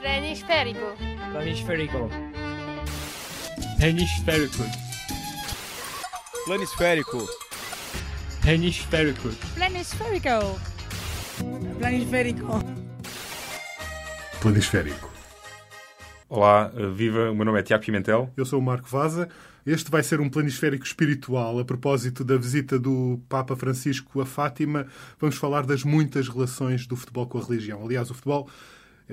Planisférico. Planisférico. Planisférico. Planisférico. Planisférico. Planisférico. Planisférico. Planisférico. Olá, viva, o meu nome é Tiago Pimentel. Eu sou o Marco Vaza. Este vai ser um planisférico espiritual a propósito da visita do Papa Francisco a Fátima. Vamos falar das muitas relações do futebol com a religião. Aliás, o futebol,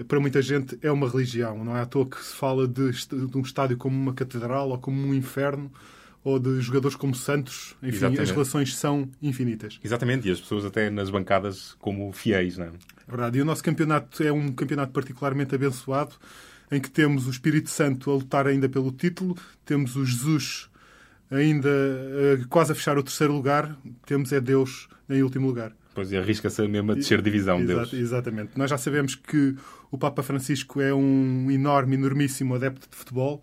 para muita gente, é uma religião. Não é à toa que se fala de, de um estádio como uma catedral ou como um inferno ou de jogadores como Santos. Enfim, Exatamente. as relações são infinitas. Exatamente, e as pessoas até nas bancadas como fiéis, não é? É verdade. E o nosso campeonato é um campeonato particularmente abençoado, em que temos o Espírito Santo a lutar ainda pelo título, temos o Jesus ainda eh, quase a fechar o terceiro lugar, temos é Deus em último lugar. Pois e arrisca-se mesmo a descer divisão, Exato, Deus. Exatamente. Nós já sabemos que o Papa Francisco é um enorme, enormíssimo adepto de futebol,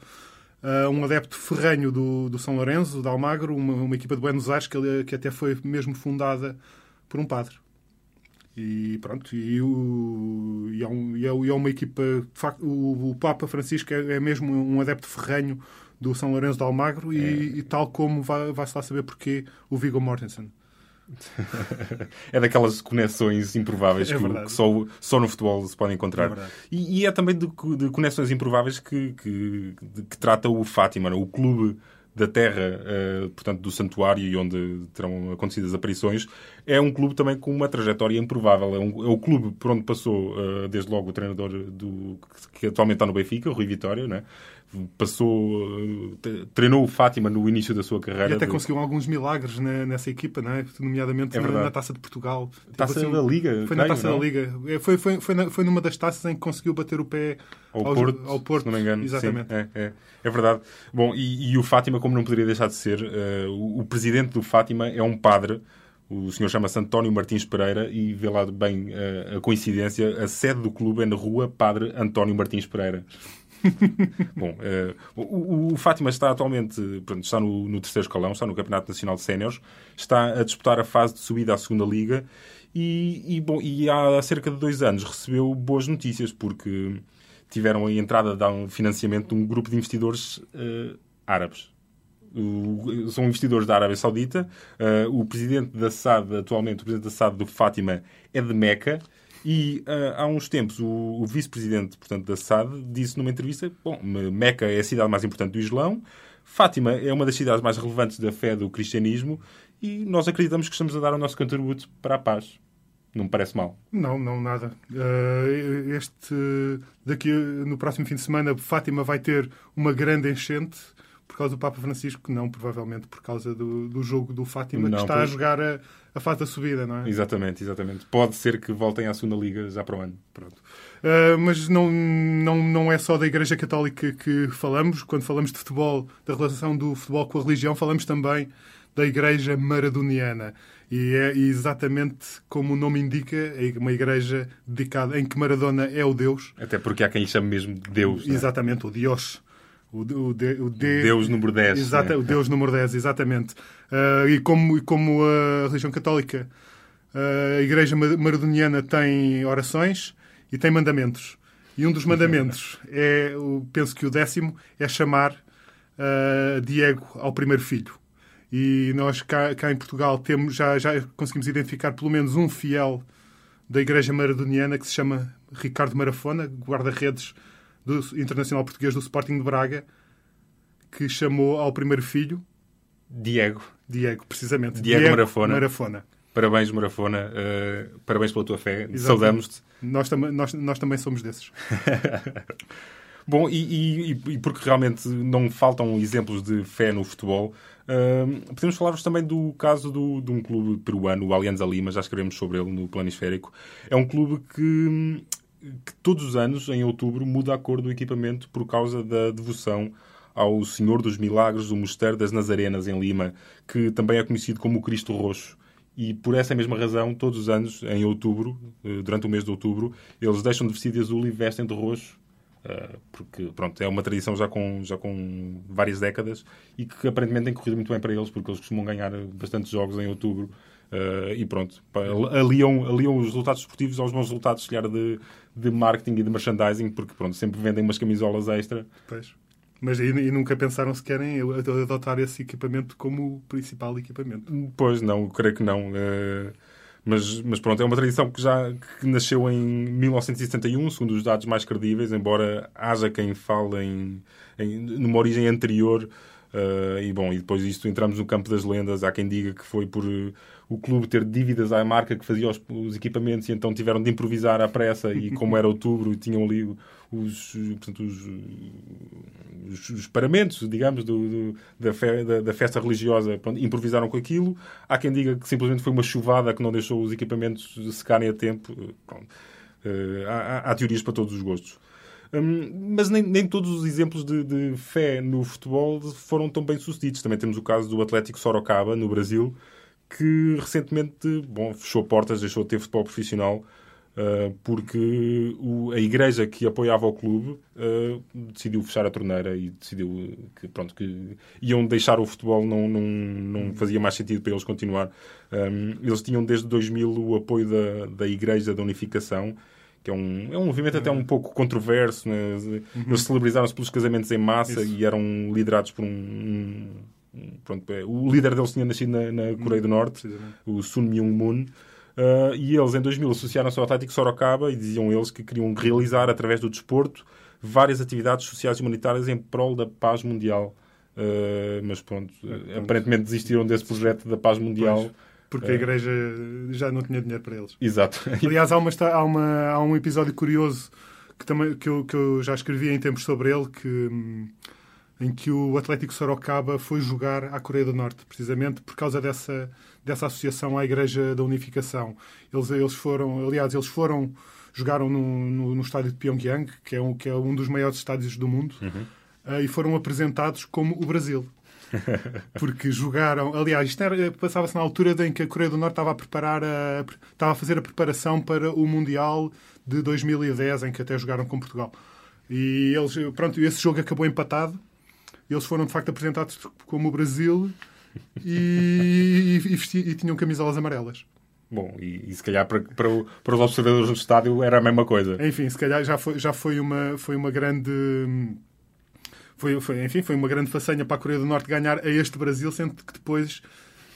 eh, um adepto ferrenho do, do São Lourenço, da Almagro, uma, uma equipa de Buenos Aires que, que até foi mesmo fundada por um padre. E pronto, e, o, e, é, um- e é- é uma equipa. De facto, o, o Papa Francisco é, é mesmo um adepto ferrenho do São Lourenço de Almagro e, e tal como vai- vai-se lá saber porquê o Viggo Mortensen. É daquelas conexões improváveis É que, que só, só no futebol se podem É encontrar. verdade. e, e é também de, de conexões improváveis que, que, de- que trata o Fátima, é? o clube da terra, eh, portanto, do santuário e onde terão acontecido as aparições, é um clube também com uma trajetória improvável. É, um- é o clube por onde passou, eh, desde logo, o treinador do, que atualmente está no Benfica, o Rui Vitória, não é? Passou, eh, treinou o Fátima no início da sua carreira. E até de- conseguiu alguns milagres na- nessa equipa, não é? nomeadamente É na, na Taça de Portugal. Tipo Taça assim, da Liga, Foi na Taça não? da Liga. É, Foi, foi, foi, na- foi numa das taças em que conseguiu bater o pé Ao, aos- Porto, ao Porto. se não me engano. Exatamente. Sim, é, é, é verdade. Bom, e, e o Fátima, como não poderia deixar de ser, eh, o, o presidente do Fátima é um padre. O senhor chama-se António Martins Pereira e vê lá bem eh, a coincidência. A sede do clube é na rua Padre António Martins Pereira. Bom, eh, o, o Fátima está atualmente está no, no terceiro escalão, está no Campeonato Nacional de Séniores, está a disputar a fase de subida à segunda Liga e, e, bom, e há cerca de dois anos recebeu boas notícias porque tiveram a entrada de um financiamento de um grupo de investidores eh, árabes. O- são investidores da Arábia Saudita. Eh, o presidente da SAD, atualmente, o presidente da SAD do Fátima é de Meca. E eh, há uns tempos o, o vice-presidente portanto, da SAD disse numa entrevista: Bom, Meca é a cidade mais importante do Islão, Fátima é uma das cidades mais relevantes da fé do cristianismo e nós acreditamos que estamos a dar o nosso contributo para a paz. Não me parece mal. Não, não, nada. Eh, este, daqui no próximo fim de semana, Fátima vai ter uma grande enchente por causa do Papa Francisco, não, provavelmente por causa do, do jogo do Fátima, Não, que está por- a jogar a, a fase da subida, não é? Exatamente, exatamente. Pode ser que voltem à segunda liga já para o ano. Pronto. Uh, mas não, não, não é só da Igreja Católica que falamos. Quando falamos de futebol, da relação do futebol com a religião, falamos também da Igreja Maradoniana. E é exatamente como o nome indica, é uma igreja dedicada em que Maradona é o Deus. Até porque há quem chame mesmo de Deus. é? Exatamente, o Dios. O, de- o, de- o de- Deus número 10. Exata, né? O Deus número 10, exatamente. Ah, e, como, como a religião católica, ah, a Igreja ma- Maradoniana tem orações e tem mandamentos. E um dos mandamentos é, penso que o décimo, é chamar ah, Diego ao primeiro filho. E nós cá, cá em Portugal temos, já, já conseguimos identificar pelo menos um fiel da Igreja Maradoniana que se chama Ricardo Marafona, guarda-redes do Internacional Português do Sporting de Braga, que chamou ao primeiro filho Diego, Diego, precisamente. Diego Marafona. Marafona. parabéns, Marafona. eh, parabéns pela tua fé. Saudamos-te. Nós, tam nós, nós também somos desses. Bom, e, e- e porque realmente não faltam exemplos de fé no futebol, hum, podemos falar-vos também do caso do- de um clube peruano, o Alianza Lima, já escrevemos sobre ele no Planisférico. É um clube que, que todos os anos, em outubro, muda a cor do equipamento por causa da devoção ao Senhor dos Milagres, o Mosteiro das Nazarenas, em Lima, que também é conhecido como o Cristo Roxo. E por essa mesma razão, todos os anos, em outubro, eh, durante o mês de outubro, eles deixam de vestir de azul e vestem de roxo Uh, porque pronto, é uma tradição já com, já com várias décadas e que aparentemente tem corrido muito bem para eles, porque eles costumam ganhar bastantes jogos em outubro Uh, e pronto, aliam, aliam os resultados esportivos aos bons resultados, se calhar, de, de marketing e de merchandising, porque pronto, sempre vendem umas camisolas extra. Pois. Mas e, e nunca pensaram se querem adotar esse equipamento como o principal equipamento? Pois não, creio que não. Uh, mas, mas pronto, é uma tradição que já que nasceu em 1971, segundo os dados mais credíveis, embora haja quem fale em, em numa origem anterior. Uh, e bom, e depois disto entramos no campo das lendas. Há quem diga que foi por uh, o clube ter dívidas à marca que fazia os, os, equipamentos e então tiveram de improvisar à pressa. E como era outubro, tinham ali os, portanto, os, os, os paramentos, digamos, do, do da, fe, da, da, festa religiosa, pronto, improvisaram com aquilo. Há quem diga que simplesmente foi uma chuvada que não deixou os equipamentos secarem a tempo. Uh, há, há, teorias para todos os gostos. Um, mas nem, nem, todos os exemplos de, de, fé no futebol foram tão bem sucedidos. Também temos o caso do Atlético Sorocaba, no Brasil, que recentemente bom, fechou portas, deixou de ter futebol profissional Uh, porque o, a igreja que apoiava o clube uh, decidiu fechar a torneira e decidiu que, pronto, que iam deixar o futebol, não, não, não fazia mais sentido para eles continuar. Um, eles tinham desde 2000 o apoio da, da Igreja da Unificação, que é um, é um movimento até um pouco controverso. Né? Uhum. Eles celebrizaram-se pelos casamentos em massa Isso. e eram liderados por um. um pronto, é, o líder deles tinha nascido na, na Coreia do Norte, o Sun Myung Moon. Uh, e eles, em 2000, associaram-se ao Atlético Sorocaba e diziam eles que queriam realizar, através do desporto, várias atividades sociais e humanitárias em prol da paz mundial. Uh, mas pronto, é, aparentemente desistiram desse projeto da paz mundial. Pois, porque a Igreja já não tinha dinheiro para eles. Exato. Aliás, há, uma, há, uma, há um episódio curioso que, também, que, eu, que eu já escrevi em tempos sobre ele, que, em que o Atlético Sorocaba foi jogar à Coreia do Norte, precisamente por causa dessa dessa associação à Igreja da Unificação. Eles, eles foram, aliás, eles foram, jogaram no, no, no estádio de Pyongyang, que é um, que é um dos maiores estádios do mundo, uhum. Uh, e foram apresentados como o Brasil. Porque jogaram. Aliás, isto passava-se na altura em que a Coreia do Norte estava a preparar a, estava a fazer a preparação para o Mundial de 2010, em que até jogaram com Portugal. E eles, pronto, esse jogo acabou empatado. Eles foram de facto apresentados como o Brasil e, e, e, e tinham camisolas amarelas. Bom, e, e, se calhar para, para, para, os observadores do estádio era a mesma coisa. Enfim, se calhar já foi, já foi, uma, foi uma grande. Foi, foi, enfim, foi uma grande façanha para a Coreia do Norte ganhar a este Brasil, sendo que depois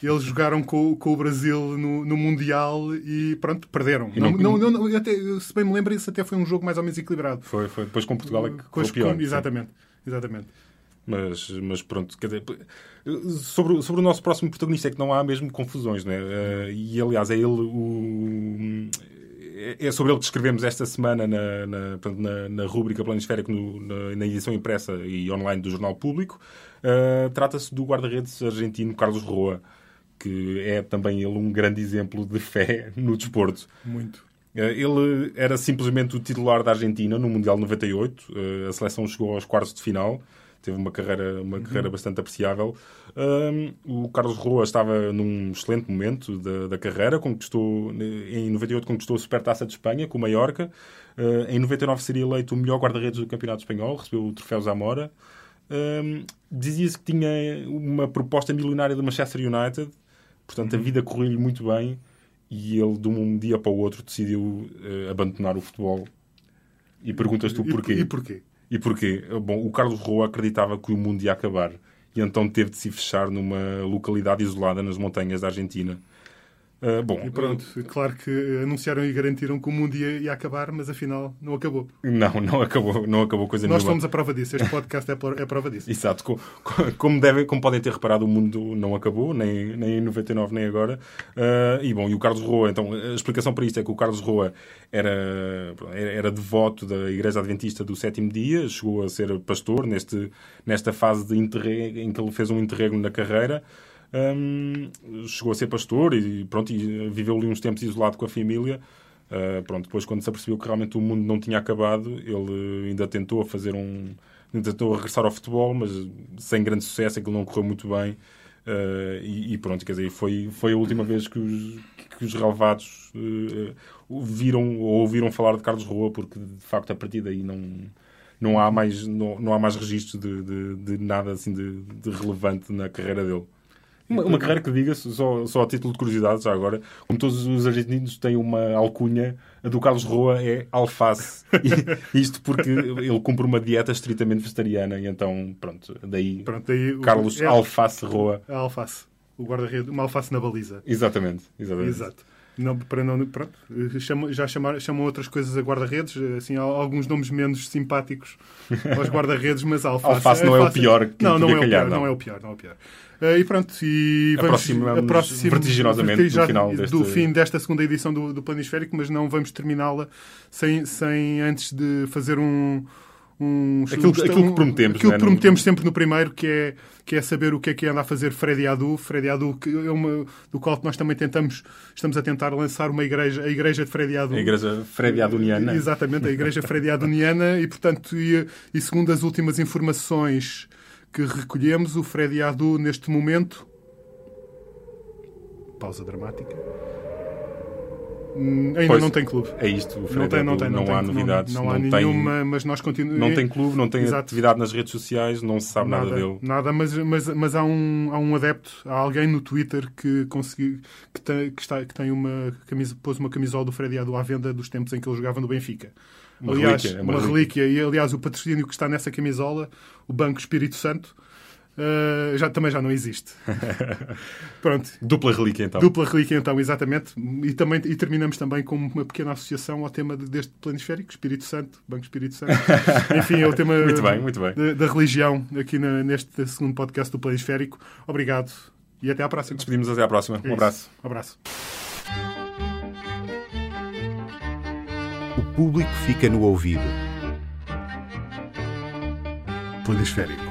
eles jogaram com, com o Brasil no, no Mundial e pronto, perderam. E não, não, não, não até, se bem me lembro, isso até foi um jogo mais ou menos equilibrado. Foi, foi. Depois com Portugal é que foi pior. Com, exatamente, exatamente. Mas, mas pronto, quer dizer, sobre, sobre o nosso próximo protagonista é que não há mesmo confusões, né? E aliás, é ele o. É sobre ele que escrevemos esta semana na, na, na, na rúbrica Planisférico, no, na, na, edição impressa e online do Jornal Público. Uh, Trata-se do guarda-redes argentino Carlos Roa, que é também ele um grande exemplo de fé no desporto. Muito. Uh, ele era simplesmente o titular da Argentina no Mundial 98. a seleção chegou aos quartos de final teve uma carreira, uma uhum. carreira bastante apreciável. Um, o Carlos Roa estava num excelente momento da, da, carreira, conquistou, em 98 conquistou a Supertaça de Espanha com o Mallorca. Uh, em 99 seria eleito o melhor guarda-redes do Campeonato Espanhol, recebeu o troféu Zamora. Um, Dizia-se que tinha uma proposta milionária do Manchester United, portanto a uhum. vida correu-lhe muito bem e ele de um dia para o outro decidiu uh, abandonar o futebol. E perguntas tu porquê? E, e porquê? E porquê? Bom, o Carlos Roa acreditava que o mundo ia acabar e então teve de se fechar numa localidade isolada nas montanhas da Argentina. Uh, bom, e pronto, claro que anunciaram e garantiram que o mundo ia, ia, acabar, mas afinal não acabou. Não, não acabou, não acabou coisa Nós nenhuma. Nós fomos a prova disso, este podcast é a prova disso. Exato, como, como, devem, como podem ter reparado, o mundo não acabou, nem, nem em 99, nem agora. Uh, e bom, e o Carlos Roa, então, a explicação para isto é que o Carlos Roa era, era devoto da Igreja Adventista do Sétimo Dia, chegou a ser pastor neste, nesta fase de interreg, em que ele fez um interregno na carreira chegou a ser pastor e pronto, e viveu ali uns tempos isolado com a família. Uh, pronto, depois quando se apercebeu que realmente o mundo não tinha acabado, ele ainda tentou fazer um ainda tentou regressar ao futebol, mas sem grande sucesso, aquilo não correu muito bem. Uh, e, e, pronto, quer dizer, foi, foi a última vez que os, que os relevados uh, viram ou ouviram falar de Carlos Roa, porque de facto a partir daí não, não, há, mais, não, não há mais registros de, de, de nada assim de, de relevante na carreira dele. Uma, uma carreira que diga-se, só, só a título de curiosidade, já agora, como todos os argentinos têm uma alcunha, a do Carlos Roa é alface. E isto porque ele cumpre uma dieta estritamente vegetariana e então, pronto, daí, Pronto, daí o- Carlos é Alface Roa. a alface. O guarda-redes, uma alface na baliza. Exatamente, exatamente. Exato. Não, para não, pronto, chamam, já chamam, chamam outras coisas a guarda-redes, assim, há alguns nomes menos simpáticos aos guarda-redes, mas alface, Alface não é o pior que não, não é o calhar, pior, não. não é o pior, não é o pior. Eh, e pronto, e vamos Aproximamos vertiginosamente do final do deste- fim desta segunda edição do, do Planisférico, mas não vamos terminá-la sem, sem antes de fazer um. Um Aquilo que- um- aquilo que prometemos, aquilo é? que prometemos sempre no primeiro, que é, que é saber o que é que anda a fazer Freddy Adu. Freddy Adu, que é uma, do qual nós também tentamos, estamos a tentar lançar uma igreja, a igreja de Freddy Adu. A igreja Freddy Adoniana. Exatamente, a igreja Freddy Adoniana e, portanto, e, e segundo as últimas informações que recolhemos, o Freddy Adu, neste momento... Pausa dramática. Hum, Ainda Pois, não tem clube. É isto, o Não Freddy tem, não tem, não, tem, há novidades, Não, não, há tem, nenhuma, mas nós continuamos. não tem clube, não tem Exato. atividade nas redes sociais, não se sabe nada, dele. Nada, mas, mas, mas há, um, há um adepto, há alguém no Twitter que conseguiu que tem, que está, que tem uma camisa, pôs uma camisola do Freddy Adu à venda dos tempos em que ele jogava no Benfica. Uma aliás, relíquia, é uma, uma relíquia. E aliás, o patrocínio que está nessa camisola, o Banco Espírito Santo, eh, já, também já não existe. Pronto. Dupla relíquia, então. Dupla relíquia, então, exatamente. E, também, e terminamos também com uma pequena associação ao tema de- deste planisférico, Espírito Santo, Banco Espírito Santo. Enfim, é o tema Muito bem, muito bem. Da, da religião aqui na- neste segundo podcast do planisférico. Obrigado e até à próxima. Despedimos até à próxima. É Um abraço. Um abraço. O público fica no ouvido. Planisférico.